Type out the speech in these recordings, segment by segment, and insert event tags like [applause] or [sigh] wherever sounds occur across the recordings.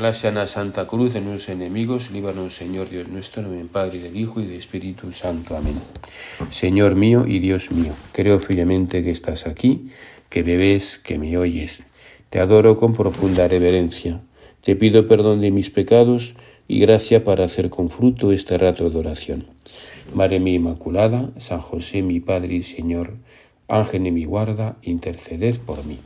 la sana Santa Cruz de nuestros enemigos, líbranos, Señor Dios nuestro, en el Padre, del Hijo y del Espíritu Santo. Amén. Señor mío y Dios mío, creo fielmente que estás aquí, que me ves, que me oyes. Te adoro con profunda reverencia. Te pido perdón de mis pecados y gracia para hacer con fruto este rato de oración. Madre mía Inmaculada, San José mi Padre y Señor, Ángel mi guarda, interceded por mí.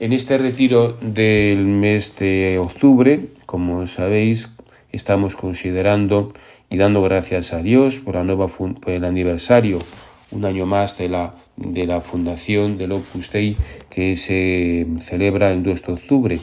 En este retiro del mes de octubre, como sabéis, estamos considerando y dando gracias a Dios por, la nueva por el aniversario, un año más de la, de la fundación del Opus Dei que se celebra el 2 de octubre. En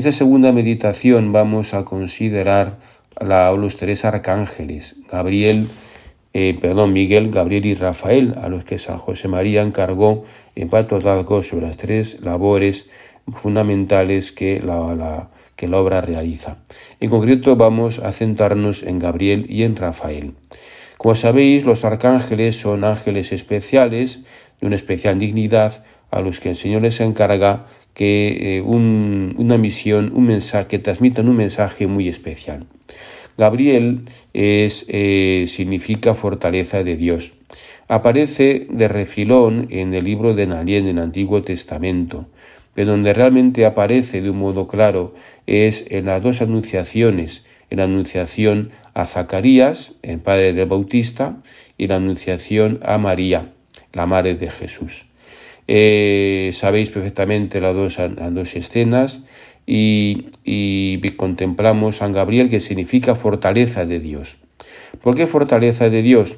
esta segunda meditación vamos a considerar a los tres arcángeles, Gabriel, eh, perdón, Miguel, Gabriel y Rafael, a los que San José María encargó en patotazgo sobre las tres labores fundamentales que la, que la obra realiza. En concreto vamos a centrarnos en Gabriel y en Rafael. Como sabéis, los arcángeles son ángeles especiales de una especial dignidad a los que el Señor les encarga que eh, una misión, un mensaje, que transmitan un mensaje muy especial. Gabriel es, eh, significa fortaleza de Dios. Aparece de refilón en el libro de Nalien en el Antiguo Testamento, pero donde realmente aparece de un modo claro es en las dos anunciaciones, en la anunciación a Zacarías, el padre del Bautista, y la anunciación a María, la madre de Jesús. Eh, sabéis perfectamente las dos escenas y, y contemplamos San Gabriel que significa fortaleza de Dios. ¿Por qué fortaleza de Dios?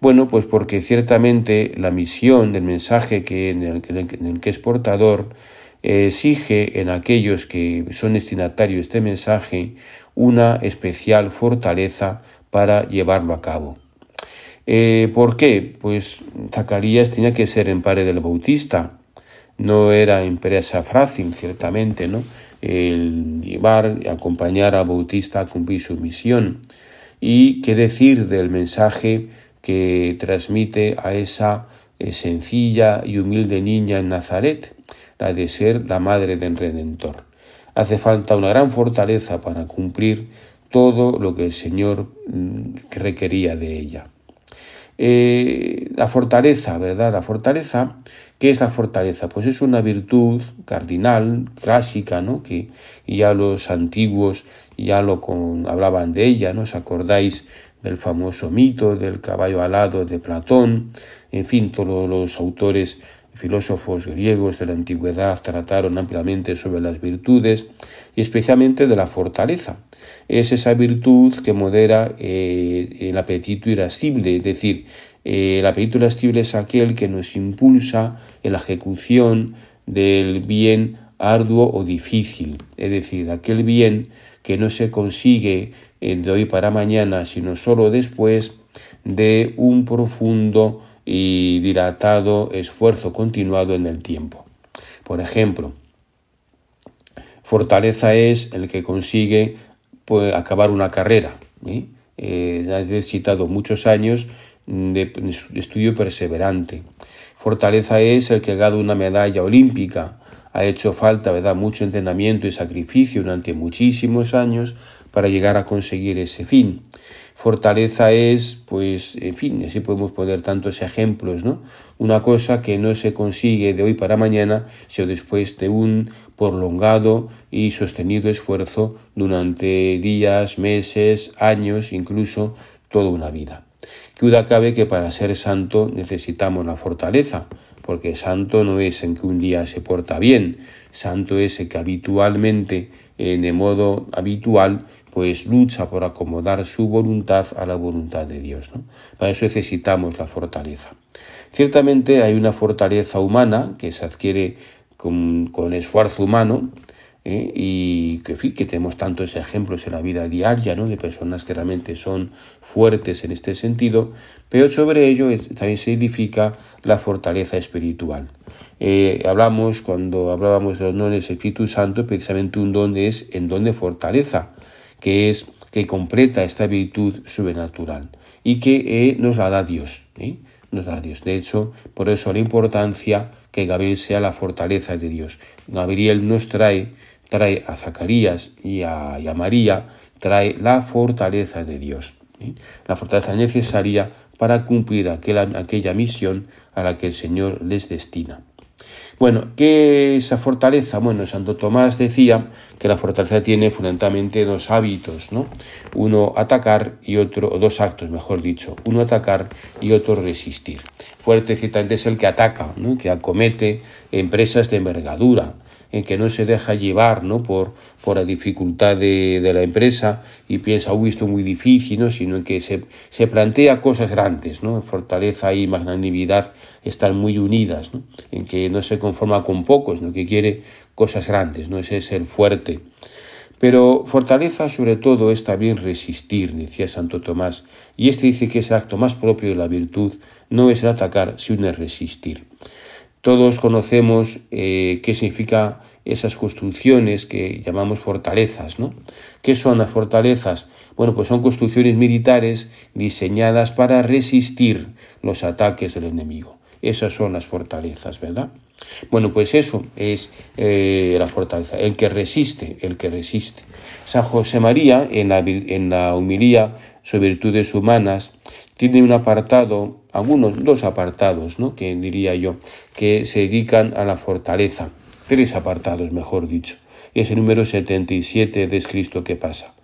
Bueno, pues porque ciertamente la misión del mensaje que en, el, que es portador exige en aquellos que son destinatarios de este mensaje una especial fortaleza para llevarlo a cabo. Eh, ¿Por qué? Pues Zacarías tenía que ser en padre del Bautista. No era empresa fácil, ciertamente, ¿no? El llevar y acompañar a Bautista a cumplir su misión. Y qué decir del mensaje que transmite a esa eh, sencilla y humilde niña en Nazaret, la de ser la madre del Redentor. Hace falta una gran fortaleza para cumplir todo lo que el Señor mm, requería de ella. Eh, la fortaleza, ¿verdad? La fortaleza, ¿qué es la fortaleza? Pues es una virtud cardinal, clásica, ¿no? Que ya los antiguos ya lo hablaban de ella, ¿no? ¿Os acordáis del famoso mito del caballo alado de Platón? En fin, todos los autores filósofos griegos de la antigüedad trataron ampliamente sobre las virtudes y especialmente de la fortaleza. Es esa virtud que modera eh, el apetito irascible, es decir, eh, el apetito irascible es aquel que nos impulsa en la ejecución del bien arduo o difícil, es decir, aquel bien que no se consigue eh, de hoy para mañana, sino solo después de un profundo y dilatado esfuerzo continuado en el tiempo. Por ejemplo, fortaleza es el que consigue pues, acabar una carrera. ¿eh? ha necesitado muchos años de estudio perseverante. Fortaleza es el que ha ganado una medalla olímpica. Ha hecho falta, ¿verdad?, mucho entrenamiento y sacrificio durante muchísimos años para llegar a conseguir ese fin. Fortaleza es, pues, en fin, así podemos poner tantos ejemplos, ¿no? Una cosa que no se consigue de hoy para mañana, sino después de un prolongado y sostenido esfuerzo durante días, meses, años, incluso toda una vida. Que duda cabe que para ser santo necesitamos la fortaleza, porque santo no es en que un día se porta bien, santo es el que habitualmente, eh, de modo habitual, pues lucha por acomodar su voluntad a la voluntad de Dios. Para eso necesitamos la fortaleza. Ciertamente hay una fortaleza humana que se adquiere con esfuerzo humano, ¿eh? y que, que tenemos tantos ejemplos en la vida diaria ¿no? de personas que realmente son fuertes en este sentido, pero sobre ello también se edifica la fortaleza espiritual. Eh, hablamos, cuando hablábamos de los dones del Espíritu Santo, precisamente un don es en don de fortaleza, que es que completa esta virtud sobrenatural y que eh, nos la da Dios. Nos da Dios. De hecho, por eso la importancia que Gabriel sea la fortaleza de Dios. Gabriel nos trae trae a Zacarías y a, María, trae la fortaleza de Dios. La fortaleza necesaria para cumplir aquella misión a la que el Señor les destina. Bueno, ¿qué es esa fortaleza? Bueno, Santo Tomás decía que la fortaleza tiene fundamentalmente dos hábitos, ¿no? Uno atacar y otro, dos actos, mejor dicho, uno atacar y otro resistir. Fuerte ciertamente es el que ataca, ¿no? que acomete empresas de envergadura, en que no se deja llevar ¿no? por, por la dificultad de, de la empresa y piensa, uy, esto es muy difícil, ¿no? sino en que se, se plantea cosas grandes, ¿no? fortaleza y magnanimidad están muy unidas, ¿no? en que no se conforma con pocos, sino que quiere cosas grandes, ¿no? ese es el fuerte. Pero fortaleza sobre todo es también resistir, decía Santo Tomás, y este dice que es el acto más propio de la virtud, no es el atacar, sino el resistir. Todos conocemos eh, qué significa esas construcciones que llamamos fortalezas, ¿no? ¿Qué son las fortalezas? Bueno, pues son construcciones militares diseñadas para resistir los ataques del enemigo. Esas son las fortalezas, ¿verdad? Bueno, pues eso es eh, la fortaleza, el que resiste, el que resiste. San José María, en la, en la humilía sobre virtudes humanas, tiene un apartado, algunos dos apartados, ¿no? que diría yo, que se dedican a la fortaleza. Tres apartados, mejor dicho. Es el número 77 de Cristo que pasa.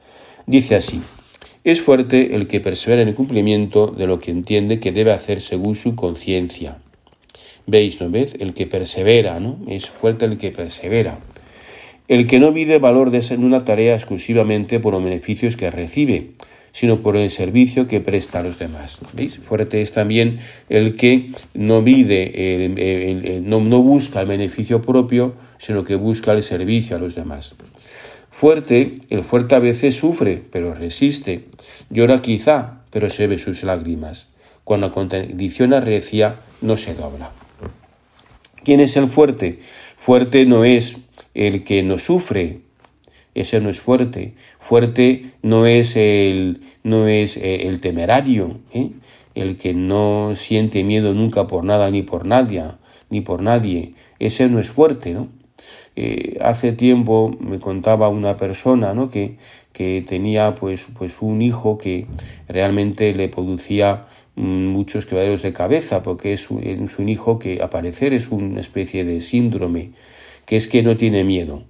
Dice así, es fuerte el que persevera en el cumplimiento de lo que entiende que debe hacer según su conciencia. ¿Veis, no ves? El que persevera, ¿no? Es fuerte el que persevera. El que no mide valor de en una tarea exclusivamente por los beneficios que recibe, sino por el servicio que presta a los demás. ¿Veis? Fuerte es también el que no mide, no, no busca el beneficio propio, sino que busca el servicio a los demás. Fuerte, el fuerte a veces sufre, pero resiste. Llora quizá, pero se ve sus lágrimas. Cuando la condición arrecia, no se dobla. ¿Quién es el fuerte? Fuerte no es el que no sufre, ese no es fuerte. Fuerte no es el, no es eh, el temerario, ¿eh? el que no siente miedo nunca por nada ni por nadie, ni por nadie. Ese no es fuerte, ¿no? Eh, hace tiempo me contaba una persona ¿no? que, que tenía pues, pues un hijo que realmente le producía muchos quebraderos de cabeza porque es un, hijo que a parecer es una especie de síndrome que es que no tiene miedo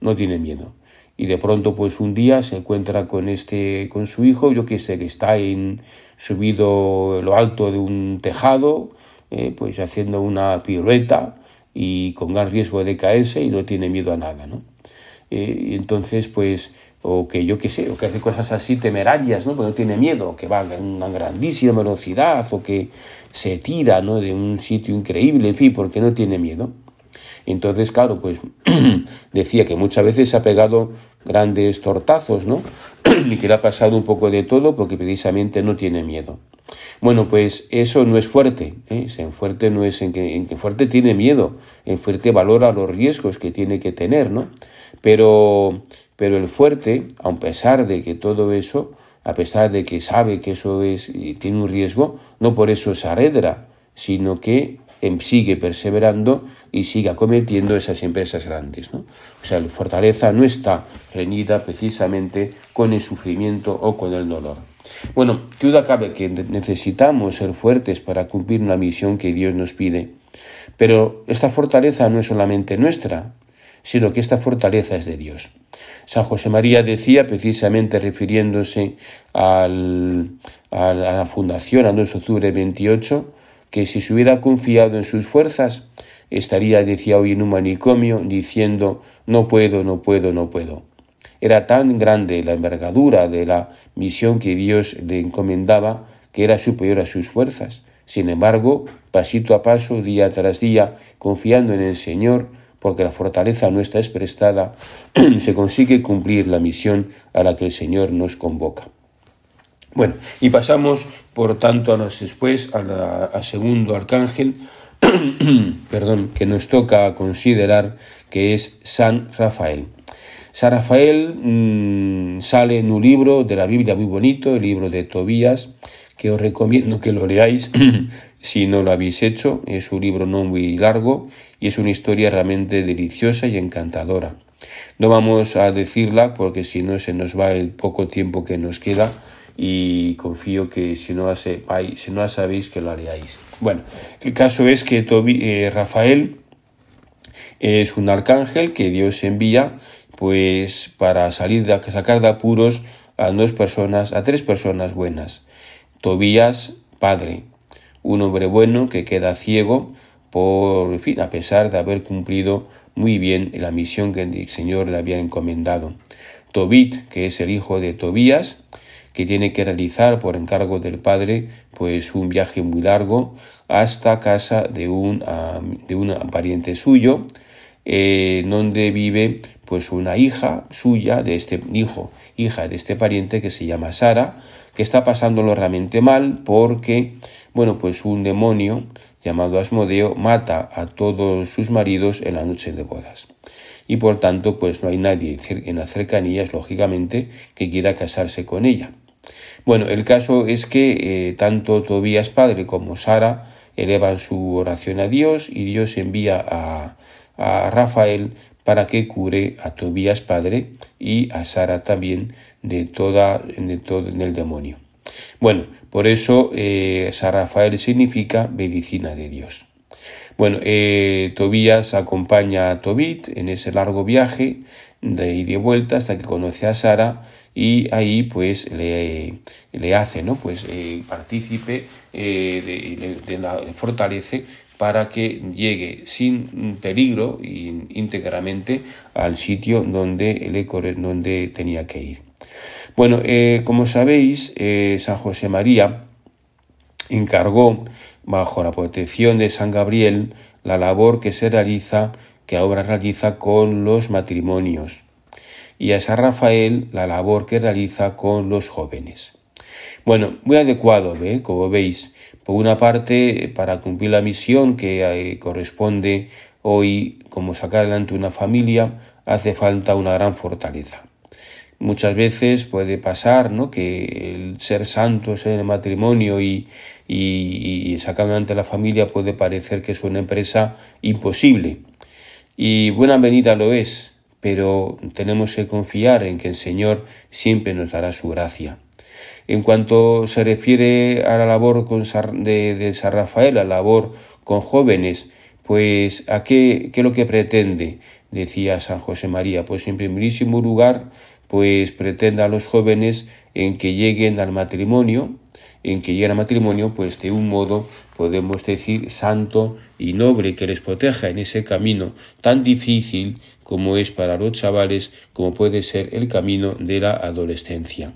no tiene miedo. Y de pronto pues un día se encuentra con este con su hijo yo que sé que está en subido lo alto de un tejado eh, pues haciendo una pirueta y con gran riesgo de caerse y no tiene miedo a nada no eh, entonces pues o que yo qué sé o que hace cosas así temerarias no porque no tiene miedo que va a una grandísima velocidad o que se tira no de un sitio increíble en fin porque no tiene miedo entonces, claro, pues [clears throat] decía que muchas veces ha pegado grandes tortazos, ¿no? [clears throat] y que le ha pasado un poco de todo porque precisamente no tiene miedo. Bueno, pues eso no es fuerte. ¿eh? En fuerte no es en que, en que fuerte tiene miedo, en fuerte valora los riesgos que tiene que tener, ¿no? Pero, pero el fuerte, a pesar de que todo eso, a pesar de que sabe que eso es tiene un riesgo, no por eso se arredra, sino que Em, sigue perseverando y sigue acometiendo esas empresas grandes. ¿no? O sea, la fortaleza no está reñida precisamente con el sufrimiento o con el dolor. Bueno, duda cabe que necesitamos ser fuertes para cumplir una misión que Dios nos pide, pero esta fortaleza no es solamente nuestra, sino que esta fortaleza es de Dios. San José María decía, precisamente refiriéndose al, a la fundación, a nuestro octubre 28, que si se hubiera confiado en sus fuerzas, estaría, decía hoy, en un manicomio diciendo, no puedo, no puedo, no puedo. Era tan grande la envergadura de la misión que Dios le encomendaba que era superior a sus fuerzas. Sin embargo, pasito a paso, día tras día, confiando en el Señor, porque la fortaleza nuestra es prestada, [clears throat] se consigue cumplir la misión a la que el Señor nos convoca. Bueno, y pasamos, por tanto, a los después al segundo arcángel, [clears throat] perdón, que nos toca considerar que es San Rafael. San Rafael mm, sale en un libro de la Biblia muy bonito, el libro de Tobías, que os recomiendo que lo leáis [clears throat] si no lo habéis hecho. Es un libro no muy largo y es una historia realmente deliciosa y encantadora. No vamos a decirla porque si no se nos va el poco tiempo que nos queda y confío que si no, hace, si no sabéis que lo haríais. Bueno, el caso es que eh, Rafael es un arcángel que Dios envía pues para salir de sacar de apuros a dos personas, a tres personas buenas. Tobías, padre, un hombre bueno que queda ciego por fin, a pesar de haber cumplido muy bien la misión que el Señor le había encomendado. Tobit, que es el hijo de Tobías, que tiene que realizar por encargo del padre pues un viaje muy largo hasta casa de un, de un pariente suyo eh, donde vive pues una hija suya de este hijo hija de este pariente que se llama Sara que está pasándolo realmente mal porque bueno pues un demonio llamado Asmodeo mata a todos sus maridos en la noche de bodas. Y por tanto pues no hay nadie en las cercanías lógicamente que quiera casarse con ella. Bueno, el caso es que eh, tanto Tobías padre como Sara elevan su oración a Dios y Dios envía a, a Rafael para que cure a Tobías padre y a Sara también de toda de todo en el demonio. Bueno, por eso eh, San Rafael significa medicina de Dios. Bueno, eh, Tobías acompaña a Tobit en ese largo viaje de ida y vuelta hasta que conoce a Sara y ahí pues le, le hace, ¿no? Pues eh, partícipe, eh, la, fortalece para que llegue sin peligro íntegramente al sitio donde, donde tenía que ir. Bueno, eh, como sabéis, eh, San José María encargó, bajo la protección de San Gabriel, la labor que se realiza, que ahora realiza con los matrimonios y a San Rafael la labor que realiza con los jóvenes. Bueno, muy adecuado, ¿ve? como veis. Por una parte, para cumplir la misión que eh, corresponde hoy, como sacar adelante una familia, hace falta una gran fortaleza. Muchas veces puede pasar ¿no? que el ser santos en el matrimonio y, y, y sacar adelante la familia puede parecer que es una empresa imposible. Y buena venida lo es, pero tenemos que confiar en que el Señor siempre nos dará su gracia. En cuanto se refiere a la labor de, San Rafael, a la labor con jóvenes, pues ¿a qué, qué es lo que pretende? Decía San José María, pues en primerísimo lugar, pues pretende a los jóvenes en que lleguen al matrimonio, en que lleguen al matrimonio, pues de un modo podemos decir santo y noble que les proteja en ese camino tan difícil como es para los chavales, como puede ser el camino de la adolescencia.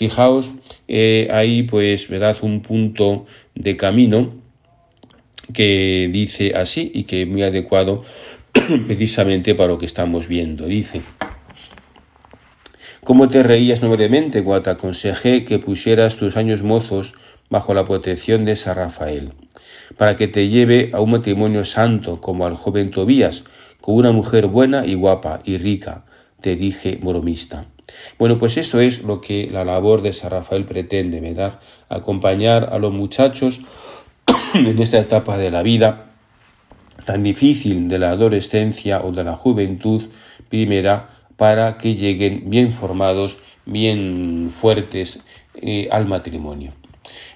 Fijaos, eh, ahí pues verdad un punto de camino que dice así y que es muy adecuado [clears throat] precisamente para lo que estamos viendo. Dice, ¿cómo te reías noblemente te aconsejé que pusieras tus años mozos bajo la protección de San Rafael, para que te lleve a un matrimonio santo como al joven Tobías, con una mujer buena y guapa y rica, te dije moromista. Bueno, pues eso es lo que la labor de San Rafael pretende, ¿verdad? Acompañar a los muchachos [coughs] en esta etapa de la vida tan difícil de la adolescencia o de la juventud primera para que lleguen bien formados, bien fuertes eh, al matrimonio.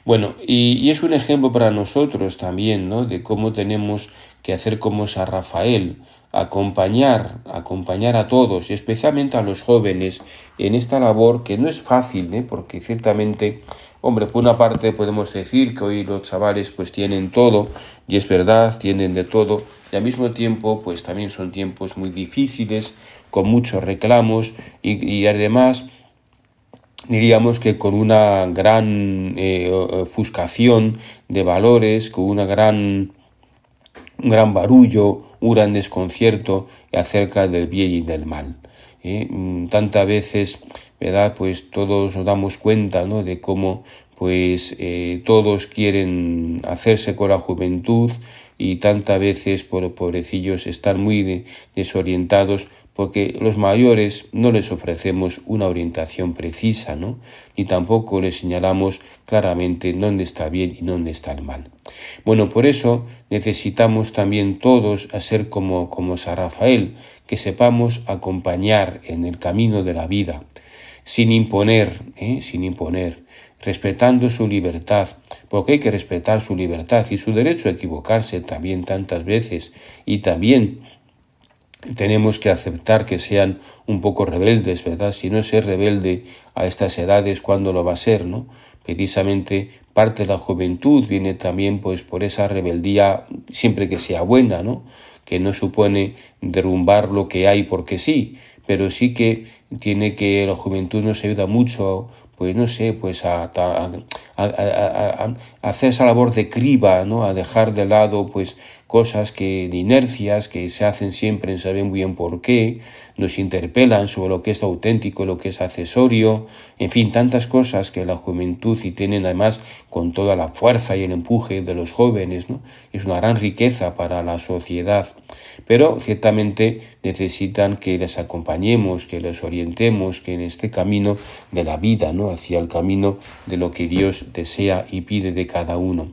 Bueno, y, y, es un ejemplo para nosotros también, ¿no? De cómo tenemos que hacer como San Rafael, acompañar, acompañar a todos y especialmente a los jóvenes en esta labor que no es fácil, ¿eh? porque ciertamente, hombre, por una parte podemos decir que hoy los chavales pues tienen todo y es verdad, tienen de todo y al mismo tiempo pues también son tiempos muy difíciles, con muchos reclamos y, y además diríamos que con una gran eh, ofuscación de valores, con una gran un gran barullo, un gran desconcierto acerca del bien y del mal. ¿eh? Mm, tantas veces, ¿verdad? Pues todos nos damos cuenta, ¿no? De cómo, pues, eh, todos quieren hacerse con la juventud y tantas veces, por pobrecillos, están muy desorientados porque los mayores no les ofrecemos una orientación precisa, ¿no? Ni tampoco les señalamos claramente dónde está bien y dónde está el mal. Bueno, por eso necesitamos también todos a ser como, como San Rafael, que sepamos acompañar en el camino de la vida, sin imponer, ¿eh? sin imponer, respetando su libertad, porque hay que respetar su libertad y su derecho a equivocarse también tantas veces, y también tenemos que aceptar que sean un poco rebeldes, ¿verdad? Si no ser rebelde a estas edades, ¿cuándo lo va a ser, no? Precisamente parte de la juventud viene también pues por esa rebeldía, siempre que sea buena, ¿no? Que no supone derrumbar lo que hay porque sí, pero sí que tiene que la juventud nos ayuda mucho pues no sé, pues a, a, a, hacer esa labor de criba, ¿no? A dejar de lado, pues, cosas que, de inercias que se hacen siempre en saber muy bien por qué, nos interpelan sobre lo que es auténtico, lo que es accesorio, en fin, tantas cosas que la juventud y tienen además con toda la fuerza y el empuje de los jóvenes, ¿no? Es una gran riqueza para la sociedad, pero ciertamente necesitan que les acompañemos, que les orientemos, que en este camino de la vida, ¿no? Hacia el camino de lo que Dios desea y pide de cada uno.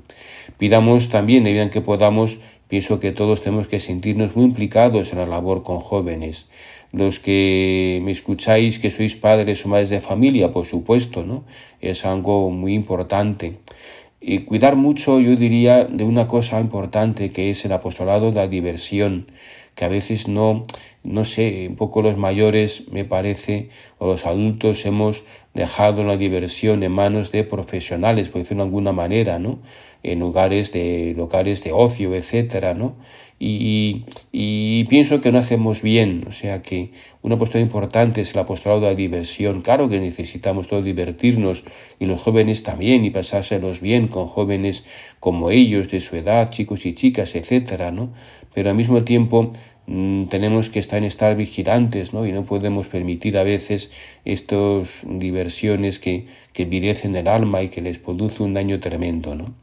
Pidamos también, de que podamos, pienso que todos tenemos que sentirnos muy implicados en la labor con jóvenes. Los que me escucháis que sois padres o madres de familia, por supuesto, ¿no? Es algo muy importante. Y cuidar mucho, yo diría, de una cosa importante que es el apostolado de la diversión, que a veces no, no sé, un poco los mayores, me parece, o los adultos hemos dejado la diversión en manos de profesionales, por decirlo de alguna manera, ¿no? En lugares de, locales de ocio, etcétera, ¿no? Y, y, pienso que no hacemos bien, o sea que un apostolado importante es el apostolado de la diversión. Claro que necesitamos todos divertirnos y los jóvenes también y pasárselos bien con jóvenes como ellos, de su edad, chicos y chicas, etcétera, ¿no? Pero al mismo tiempo Mm, tenemos que estar en estar vigilantes, ¿no? Y no podemos permitir a veces estas diversiones que, que virecen el alma y que les produce un daño tremendo, ¿no?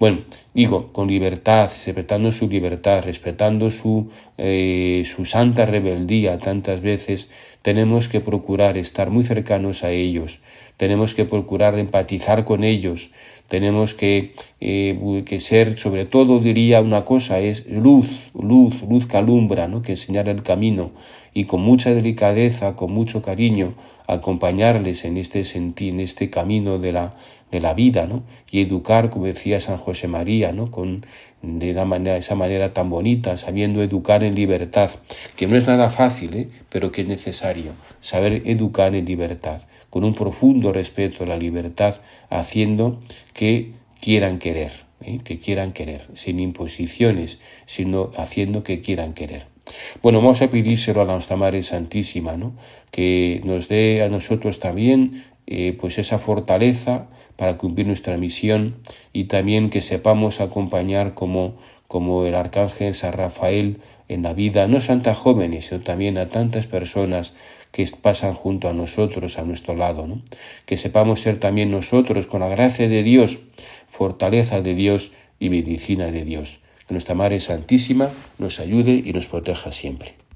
Bueno, digo, con libertad, respetando su libertad, respetando su, eh, su santa rebeldía tantas veces, tenemos que procurar estar muy cercanos a ellos, tenemos que procurar empatizar con ellos, tenemos que, eh, que ser, sobre todo diría una cosa, es luz, luz, luz que alumbra, ¿no? que enseñar el camino y con mucha delicadeza, con mucho cariño, acompañarles en este en este camino de la, de la vida, ¿no? Y educar, como decía San José María, ¿no? Con de la manera, esa manera tan bonita, sabiendo educar en libertad, que no es nada fácil, ¿eh? pero que es necesario, saber educar en libertad, con un profundo respeto a la libertad, haciendo que quieran querer, ¿eh? que quieran querer, sin imposiciones, sino haciendo que quieran querer. Bueno, vamos a pedírselo a Nuestra Madre Santísima, ¿no? que nos dé a nosotros también eh, pues esa fortaleza para cumplir nuestra misión y también que sepamos acompañar como, como el arcángel San Rafael en la vida, no santa jóvenes, sino también a tantas personas que pasan junto a nosotros, a nuestro lado, que sepamos ser también nosotros, con la gracia de Dios, fortaleza de Dios y medicina de Dios. Que nuestra Madre Santísima nos ayude y nos proteja siempre.